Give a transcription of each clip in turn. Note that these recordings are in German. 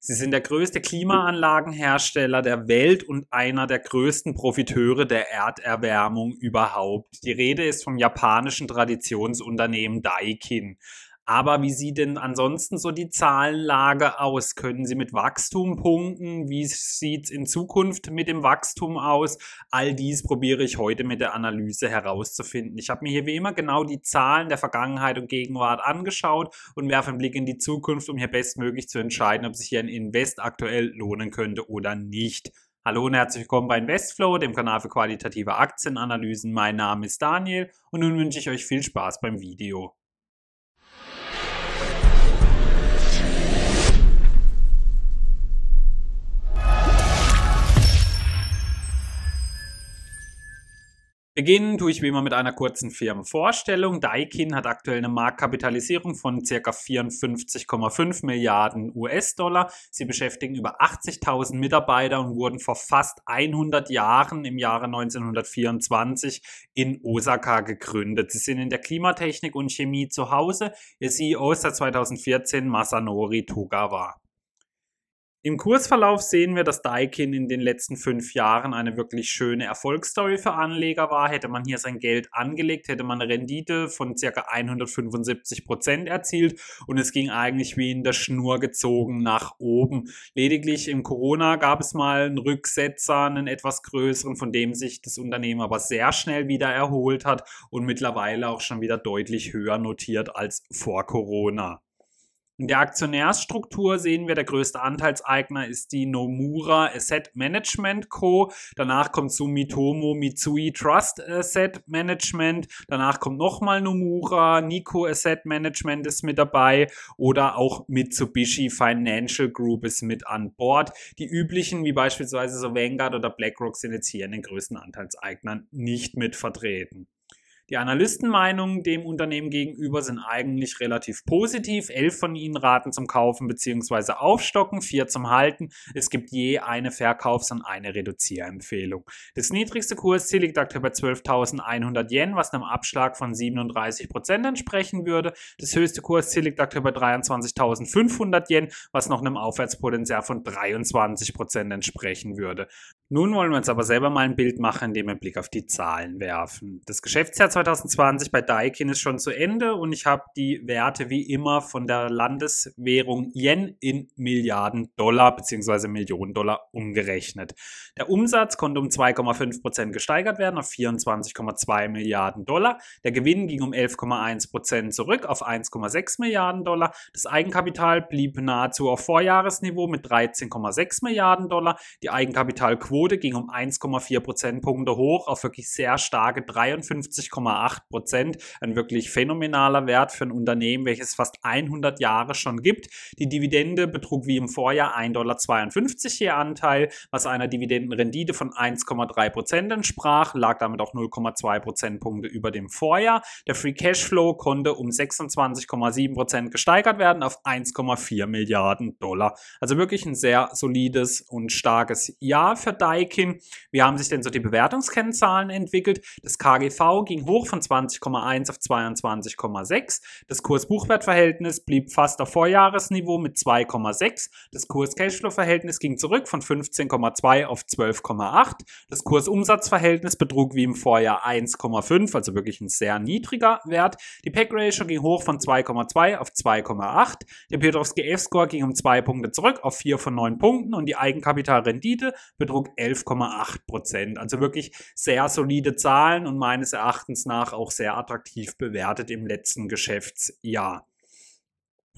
Sie sind der größte Klimaanlagenhersteller der Welt und einer der größten Profiteure der Erderwärmung überhaupt. Die Rede ist vom japanischen Traditionsunternehmen Daikin. Aber wie sieht denn ansonsten so die Zahlenlage aus? Können Sie mit Wachstum punkten? Wie sieht es in Zukunft mit dem Wachstum aus? All dies probiere ich heute mit der Analyse herauszufinden. Ich habe mir hier wie immer genau die Zahlen der Vergangenheit und Gegenwart angeschaut und werfe einen Blick in die Zukunft, um hier bestmöglich zu entscheiden, ob sich hier ein Invest aktuell lohnen könnte oder nicht. Hallo und herzlich willkommen bei Investflow, dem Kanal für qualitative Aktienanalysen. Mein Name ist Daniel und nun wünsche ich euch viel Spaß beim Video. Beginnen tue ich wie immer mit einer kurzen Firmenvorstellung. Daikin hat aktuell eine Marktkapitalisierung von ca. 54,5 Milliarden US-Dollar. Sie beschäftigen über 80.000 Mitarbeiter und wurden vor fast 100 Jahren im Jahre 1924 in Osaka gegründet. Sie sind in der Klimatechnik und Chemie zu Hause. Ihr CEO ist seit 2014 Masanori Togawa. Im Kursverlauf sehen wir, dass Daikin in den letzten fünf Jahren eine wirklich schöne Erfolgsstory für Anleger war. Hätte man hier sein Geld angelegt, hätte man eine Rendite von ca. 175 Prozent erzielt und es ging eigentlich wie in der Schnur gezogen nach oben. Lediglich im Corona gab es mal einen Rücksetzer, einen etwas größeren, von dem sich das Unternehmen aber sehr schnell wieder erholt hat und mittlerweile auch schon wieder deutlich höher notiert als vor Corona. In der Aktionärsstruktur sehen wir, der größte Anteilseigner ist die Nomura Asset Management Co. Danach kommt Sumitomo Mitsui Trust Asset Management. Danach kommt nochmal Nomura, Nikko Asset Management ist mit dabei oder auch Mitsubishi Financial Group ist mit an Bord. Die üblichen, wie beispielsweise so Vanguard oder BlackRock, sind jetzt hier in den größten Anteilseignern nicht mit vertreten. Die Analystenmeinungen dem Unternehmen gegenüber sind eigentlich relativ positiv. Elf von ihnen raten zum Kaufen bzw. Aufstocken, vier zum Halten. Es gibt je eine Verkaufs- und eine Reduzierempfehlung. Das niedrigste Kursziel liegt aktuell bei 12.100 Yen, was einem Abschlag von 37 Prozent entsprechen würde. Das höchste Kursziel liegt aktuell bei 23.500 Yen, was noch einem Aufwärtspotenzial von 23 Prozent entsprechen würde. Nun wollen wir uns aber selber mal ein Bild machen, indem wir einen Blick auf die Zahlen werfen. Das Geschäftsjahr 2020 bei Daikin ist schon zu Ende und ich habe die Werte wie immer von der Landeswährung Yen in Milliarden Dollar bzw. Millionen Dollar umgerechnet. Der Umsatz konnte um 2,5 Prozent gesteigert werden auf 24,2 Milliarden Dollar. Der Gewinn ging um 11,1 Prozent zurück auf 1,6 Milliarden Dollar. Das Eigenkapital blieb nahezu auf Vorjahresniveau mit 13,6 Milliarden Dollar. Die Eigenkapitalquote Quote ging um 1,4 Prozentpunkte hoch auf wirklich sehr starke 53,8 Prozent. Ein wirklich phänomenaler Wert für ein Unternehmen, welches fast 100 Jahre schon gibt. Die Dividende betrug wie im Vorjahr 1,52 Dollar je Anteil, was einer Dividendenrendite von 1,3 Prozent entsprach, lag damit auch 0,2 Prozentpunkte über dem Vorjahr. Der Free Cashflow konnte um 26,7 Prozent gesteigert werden auf 1,4 Milliarden Dollar. Also wirklich ein sehr solides und starkes Jahr für Daikin. Wie haben sich denn so die Bewertungskennzahlen entwickelt? Das KGV ging hoch von 20,1 auf 22,6. Das Kurs-Buchwert-Verhältnis blieb fast auf Vorjahresniveau mit 2,6. Das Kurs-Cashflow-Verhältnis ging zurück von 15,2 auf 12,8. Das Kurs-Umsatz-Verhältnis betrug wie im Vorjahr 1,5, also wirklich ein sehr niedriger Wert. Die Pack-Ratio ging hoch von 2,2 auf 2,8. Der Piotrowski F-Score ging um zwei Punkte zurück auf 4 von 9 Punkten und die Eigenkapitalrendite betrug 11,8 Prozent. Also wirklich sehr solide Zahlen und meines Erachtens nach auch sehr attraktiv bewertet im letzten Geschäftsjahr.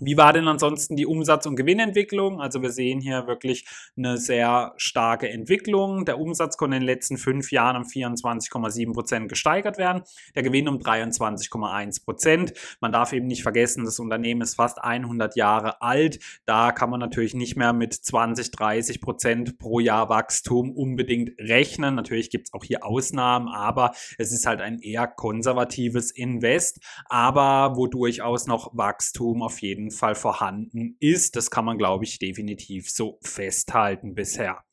Wie war denn ansonsten die Umsatz- und Gewinnentwicklung? Also wir sehen hier wirklich eine sehr starke Entwicklung. Der Umsatz konnte in den letzten fünf Jahren um 24,7 Prozent gesteigert werden, der Gewinn um 23,1 Prozent. Man darf eben nicht vergessen, das Unternehmen ist fast 100 Jahre alt. Da kann man natürlich nicht mehr mit 20, 30 Prozent pro Jahr Wachstum unbedingt rechnen. Natürlich gibt es auch hier Ausnahmen, aber es ist halt ein eher konservatives Invest, aber wo durchaus noch Wachstum auf jeden Fall vorhanden ist. Das kann man, glaube ich, definitiv so festhalten bisher.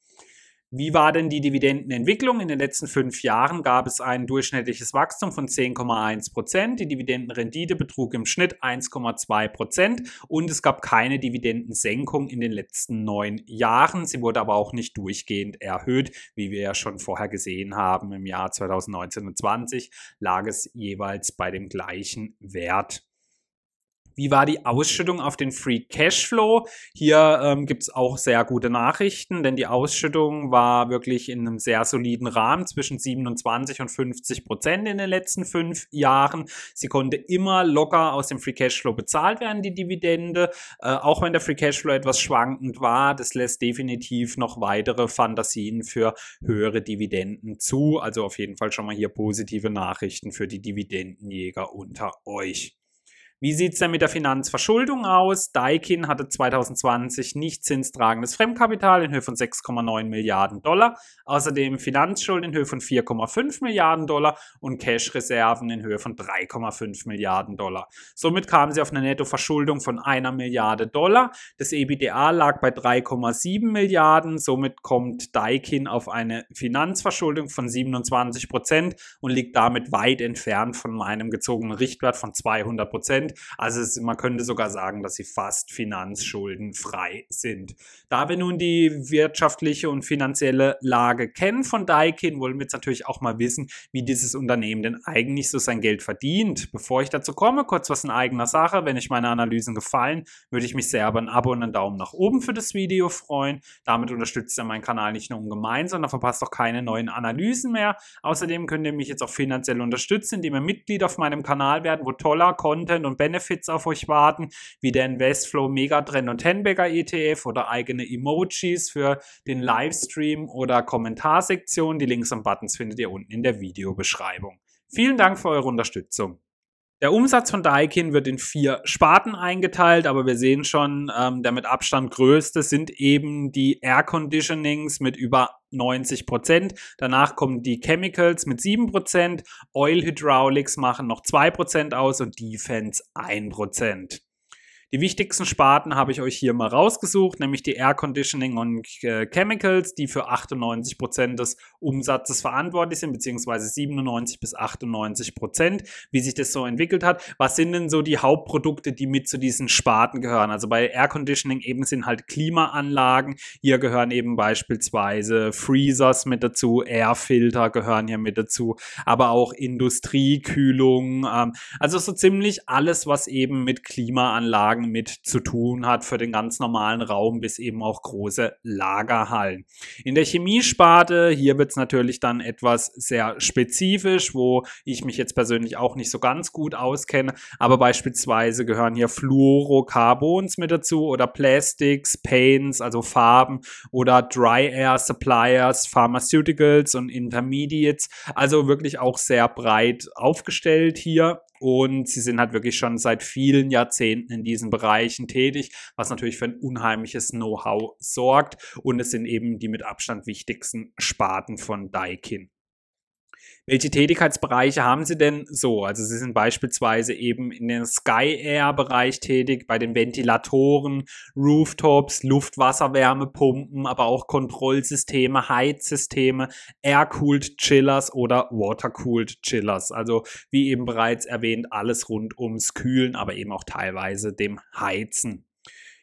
Wie war denn die Dividendenentwicklung? In den letzten fünf Jahren gab es ein durchschnittliches Wachstum von 10,1 Prozent. Die Dividendenrendite betrug im Schnitt 1,2 Prozent und es gab keine Dividendensenkung in den letzten neun Jahren. Sie wurde aber auch nicht durchgehend erhöht, wie wir ja schon vorher gesehen haben. Im Jahr 2019 und 2020 lag es jeweils bei dem gleichen Wert. Wie war die Ausschüttung auf den Free Cashflow? Hier ähm, gibt es auch sehr gute Nachrichten, denn die Ausschüttung war wirklich in einem sehr soliden Rahmen zwischen 27 und 50 Prozent in den letzten fünf Jahren. Sie konnte immer locker aus dem Free Cashflow bezahlt werden, die Dividende, äh, auch wenn der Free Cashflow etwas schwankend war. Das lässt definitiv noch weitere Fantasien für höhere Dividenden zu. Also auf jeden Fall schon mal hier positive Nachrichten für die Dividendenjäger unter euch. Wie sieht es denn mit der Finanzverschuldung aus? Daikin hatte 2020 nicht zinstragendes Fremdkapital in Höhe von 6,9 Milliarden Dollar, außerdem Finanzschulden in Höhe von 4,5 Milliarden Dollar und Cash-Reserven in Höhe von 3,5 Milliarden Dollar. Somit kamen sie auf eine Nettoverschuldung von einer Milliarde Dollar. Das EBITDA lag bei 3,7 Milliarden, somit kommt Daikin auf eine Finanzverschuldung von 27 Prozent und liegt damit weit entfernt von meinem gezogenen Richtwert von 200 Prozent. Prozent. Also es, man könnte sogar sagen, dass sie fast finanzschuldenfrei sind. Da wir nun die wirtschaftliche und finanzielle Lage kennen von Daikin, wollen wir jetzt natürlich auch mal wissen, wie dieses Unternehmen denn eigentlich so sein Geld verdient. Bevor ich dazu komme, kurz was in eigener Sache. Wenn euch meine Analysen gefallen, würde ich mich sehr über ein Abo und einen Daumen nach oben für das Video freuen. Damit unterstützt ihr meinen Kanal nicht nur ungemein, sondern verpasst auch keine neuen Analysen mehr. Außerdem könnt ihr mich jetzt auch finanziell unterstützen, indem ihr Mitglied auf meinem Kanal werden, wo toller Content und Benefits auf euch warten, wie der Investflow Megatrend und Tenbagger ETF oder eigene Emojis für den Livestream oder Kommentarsektion. Die Links und Buttons findet ihr unten in der Videobeschreibung. Vielen Dank für eure Unterstützung. Der Umsatz von Daikin wird in vier Sparten eingeteilt, aber wir sehen schon, ähm, der mit Abstand größte sind eben die Air Conditionings mit über 90 Prozent. Danach kommen die Chemicals mit 7 Prozent, Oil Hydraulics machen noch 2 Prozent aus und Defense 1 Prozent. Die wichtigsten Sparten habe ich euch hier mal rausgesucht, nämlich die Air Conditioning und äh, Chemicals, die für 98 Prozent des Umsatzes verantwortlich sind, beziehungsweise 97 bis 98 Prozent, wie sich das so entwickelt hat. Was sind denn so die Hauptprodukte, die mit zu diesen Sparten gehören? Also bei Air Conditioning eben sind halt Klimaanlagen. Hier gehören eben beispielsweise Freezers mit dazu, Airfilter gehören hier mit dazu, aber auch Industriekühlung. Ähm, also so ziemlich alles, was eben mit Klimaanlagen Anlagen mit zu tun hat für den ganz normalen Raum bis eben auch große Lagerhallen. In der Chemiesparte, hier wird es natürlich dann etwas sehr spezifisch, wo ich mich jetzt persönlich auch nicht so ganz gut auskenne, aber beispielsweise gehören hier Fluorocarbons mit dazu oder Plastics, Paints, also Farben oder Dry Air Suppliers, Pharmaceuticals und Intermediates, also wirklich auch sehr breit aufgestellt hier und sie sind halt wirklich schon seit vielen Jahrzehnten in diesen Bereichen tätig, was natürlich für ein unheimliches Know-how sorgt. Und es sind eben die mit Abstand wichtigsten Sparten von Daikin. Welche Tätigkeitsbereiche haben Sie denn so? Also Sie sind beispielsweise eben in den Sky Air Bereich tätig, bei den Ventilatoren, Rooftops, Luftwasserwärmepumpen, aber auch Kontrollsysteme, Heizsysteme, Air-Cooled Chillers oder Water-Cooled Chillers. Also wie eben bereits erwähnt, alles rund ums Kühlen, aber eben auch teilweise dem Heizen.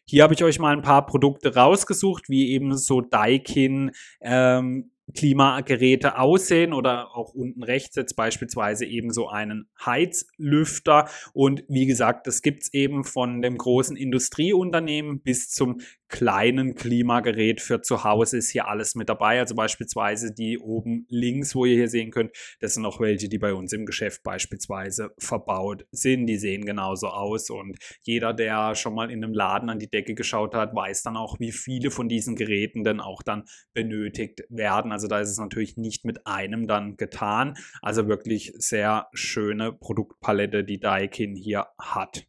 Hier habe ich euch mal ein paar Produkte rausgesucht, wie eben so Daikin ähm, Klimageräte aussehen oder auch unten rechts jetzt beispielsweise eben so einen Heizlüfter. Und wie gesagt, das gibt's eben von dem großen Industrieunternehmen bis zum kleinen Klimagerät für zu Hause ist hier alles mit dabei. Also beispielsweise die oben links, wo ihr hier sehen könnt, das sind auch welche, die bei uns im Geschäft beispielsweise verbaut sind. Die sehen genauso aus und jeder, der schon mal in einem Laden an die Decke geschaut hat, weiß dann auch, wie viele von diesen Geräten denn auch dann benötigt werden. Also da ist es natürlich nicht mit einem dann getan. Also wirklich sehr schöne Produktpalette, die Daikin hier hat.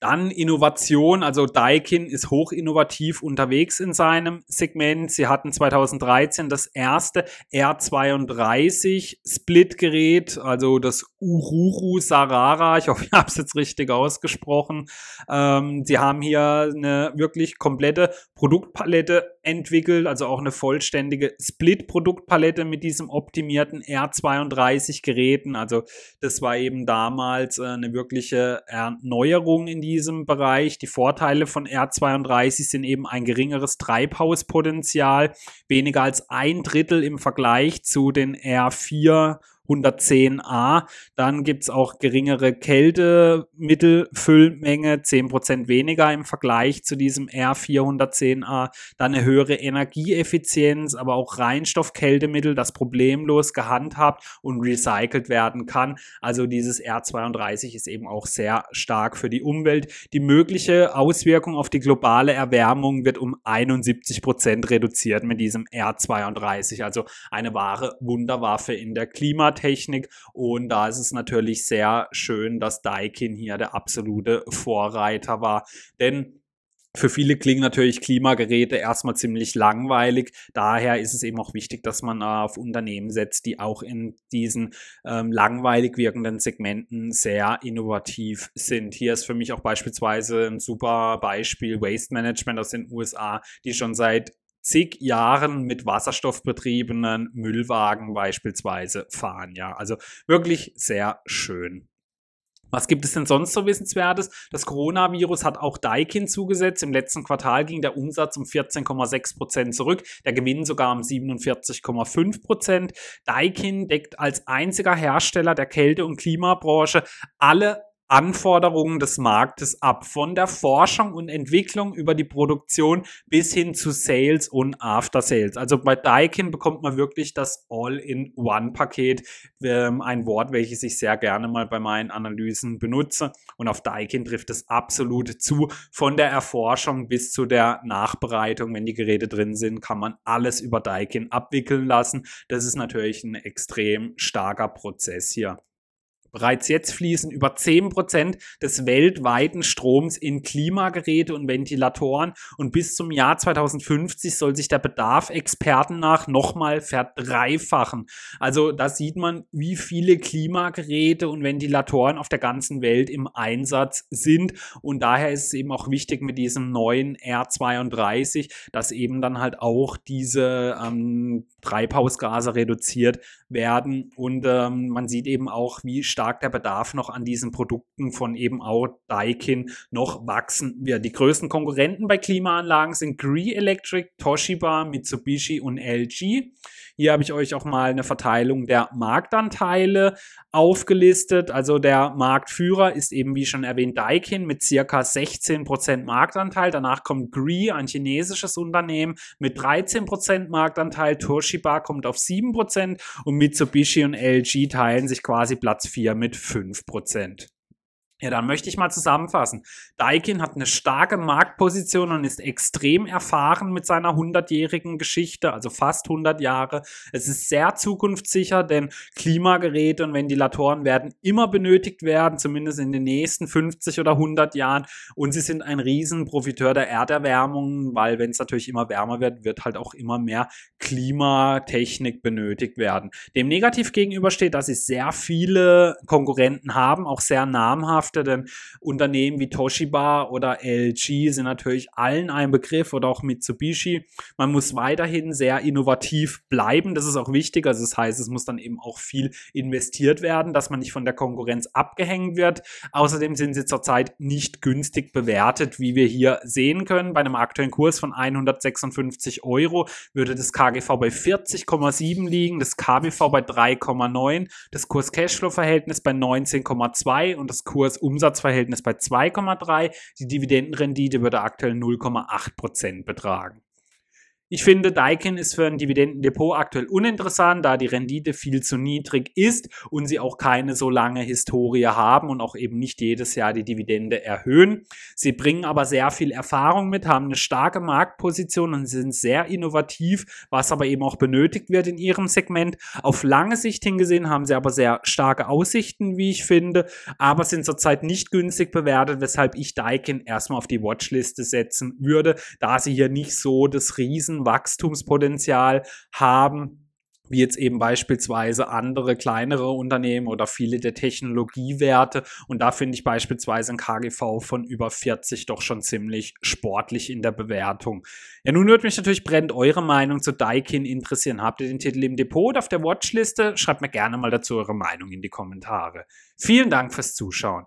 Dann Innovation, also Daikin ist hoch innovativ unterwegs in seinem Segment. Sie hatten 2013 das erste R32 Split-Gerät, also das Ururu Sarara. Ich hoffe, ich habe es jetzt richtig ausgesprochen. Ähm, sie haben hier eine wirklich komplette Produktpalette entwickelt, also auch eine vollständige Split-Produktpalette mit diesem optimierten R32-Geräten. Also das war eben damals äh, eine wirkliche Erneuerung in diesem Bereich. Die Vorteile von R32 sind eben ein geringeres Treibhauspotenzial, weniger als ein Drittel im Vergleich zu den R4 110a. Dann gibt's auch geringere Kältemittelfüllmenge, 10% weniger im Vergleich zu diesem R410a. Dann eine höhere Energieeffizienz, aber auch Reinstoffkältemittel, das problemlos gehandhabt und recycelt werden kann. Also dieses R32 ist eben auch sehr stark für die Umwelt. Die mögliche Auswirkung auf die globale Erwärmung wird um 71% reduziert mit diesem R32. Also eine wahre Wunderwaffe in der Klimatik. Klimatechnik. Und da ist es natürlich sehr schön, dass Daikin hier der absolute Vorreiter war. Denn für viele klingen natürlich Klimageräte erstmal ziemlich langweilig. Daher ist es eben auch wichtig, dass man auf Unternehmen setzt, die auch in diesen ähm, langweilig wirkenden Segmenten sehr innovativ sind. Hier ist für mich auch beispielsweise ein super Beispiel Waste Management aus den USA, die schon seit zig Jahren mit wasserstoffbetriebenen Müllwagen beispielsweise fahren. Ja, also wirklich sehr schön. Was gibt es denn sonst so Wissenswertes? Das Coronavirus hat auch Daikin zugesetzt. Im letzten Quartal ging der Umsatz um 14,6 Prozent zurück, der Gewinn sogar um 47,5 Prozent. Daikin deckt als einziger Hersteller der Kälte- und Klimabranche alle Anforderungen des Marktes ab, von der Forschung und Entwicklung über die Produktion bis hin zu Sales und After Sales. Also bei Daikin bekommt man wirklich das All-in-One-Paket, ähm, ein Wort, welches ich sehr gerne mal bei meinen Analysen benutze. Und auf Daikin trifft es absolut zu. Von der Erforschung bis zu der Nachbereitung, wenn die Geräte drin sind, kann man alles über Daikin abwickeln lassen. Das ist natürlich ein extrem starker Prozess hier. Bereits jetzt fließen über 10% des weltweiten Stroms in Klimageräte und Ventilatoren. Und bis zum Jahr 2050 soll sich der Bedarf Experten nach nochmal verdreifachen. Also da sieht man, wie viele Klimageräte und Ventilatoren auf der ganzen Welt im Einsatz sind. Und daher ist es eben auch wichtig mit diesem neuen R32, dass eben dann halt auch diese ähm, Treibhausgase reduziert werden. Und ähm, man sieht eben auch, wie stark der Bedarf noch an diesen Produkten von eben auch Daikin noch wachsen wird. Die größten Konkurrenten bei Klimaanlagen sind Gree Electric, Toshiba, Mitsubishi und LG. Hier habe ich euch auch mal eine Verteilung der Marktanteile aufgelistet. Also der Marktführer ist eben wie schon erwähnt Daikin mit circa 16% Marktanteil. Danach kommt Gree, ein chinesisches Unternehmen mit 13% Marktanteil. Toshiba kommt auf 7% und Mitsubishi und LG teilen sich quasi Platz 4 mit 5%. Ja, dann möchte ich mal zusammenfassen. Daikin hat eine starke Marktposition und ist extrem erfahren mit seiner 100-jährigen Geschichte, also fast 100 Jahre. Es ist sehr zukunftssicher, denn Klimageräte und Ventilatoren werden immer benötigt werden, zumindest in den nächsten 50 oder 100 Jahren. Und sie sind ein Riesenprofiteur der Erderwärmung, weil wenn es natürlich immer wärmer wird, wird halt auch immer mehr Klimatechnik benötigt werden. Dem negativ gegenüber steht, dass sie sehr viele Konkurrenten haben, auch sehr namhaft namhafteren Unternehmen wie Toshiba oder LG sind natürlich allen ein Begriff oder auch Mitsubishi. Man muss weiterhin sehr innovativ bleiben. Das ist auch wichtig. Also das heißt, es muss dann eben auch viel investiert werden, dass man nicht von der Konkurrenz abgehängt wird. Außerdem sind sie zurzeit nicht günstig bewertet, wie wir hier sehen können. Bei einem aktuellen Kurs von 156 Euro würde das KGV bei 40,7 liegen, das KBV bei 3,9, das Kurs-Cashflow-Verhältnis bei 19,2 und das Kurs Umsatzverhältnis bei 2,3. Die Dividendenrendite würde aktuell 0,8 Prozent betragen. Ich finde, Daikin ist für ein Dividendendepot aktuell uninteressant, da die Rendite viel zu niedrig ist und sie auch keine so lange Historie haben und auch eben nicht jedes Jahr die Dividende erhöhen. Sie bringen aber sehr viel Erfahrung mit, haben eine starke Marktposition und sind sehr innovativ, was aber eben auch benötigt wird in ihrem Segment. Auf lange Sicht hingesehen haben sie aber sehr starke Aussichten, wie ich finde, aber sind zurzeit nicht günstig bewertet, weshalb ich Daikin erstmal auf die Watchliste setzen würde, da sie hier nicht so das Riesen Wachstumspotenzial haben wie jetzt eben beispielsweise andere kleinere Unternehmen oder viele der Technologiewerte. Und da finde ich beispielsweise ein KGV von über 40 doch schon ziemlich sportlich in der Bewertung. Ja, nun würde mich natürlich brennend eure Meinung zu Daikin interessieren. Habt ihr den Titel im Depot oder auf der Watchliste? Schreibt mir gerne mal dazu eure Meinung in die Kommentare. Vielen Dank fürs Zuschauen.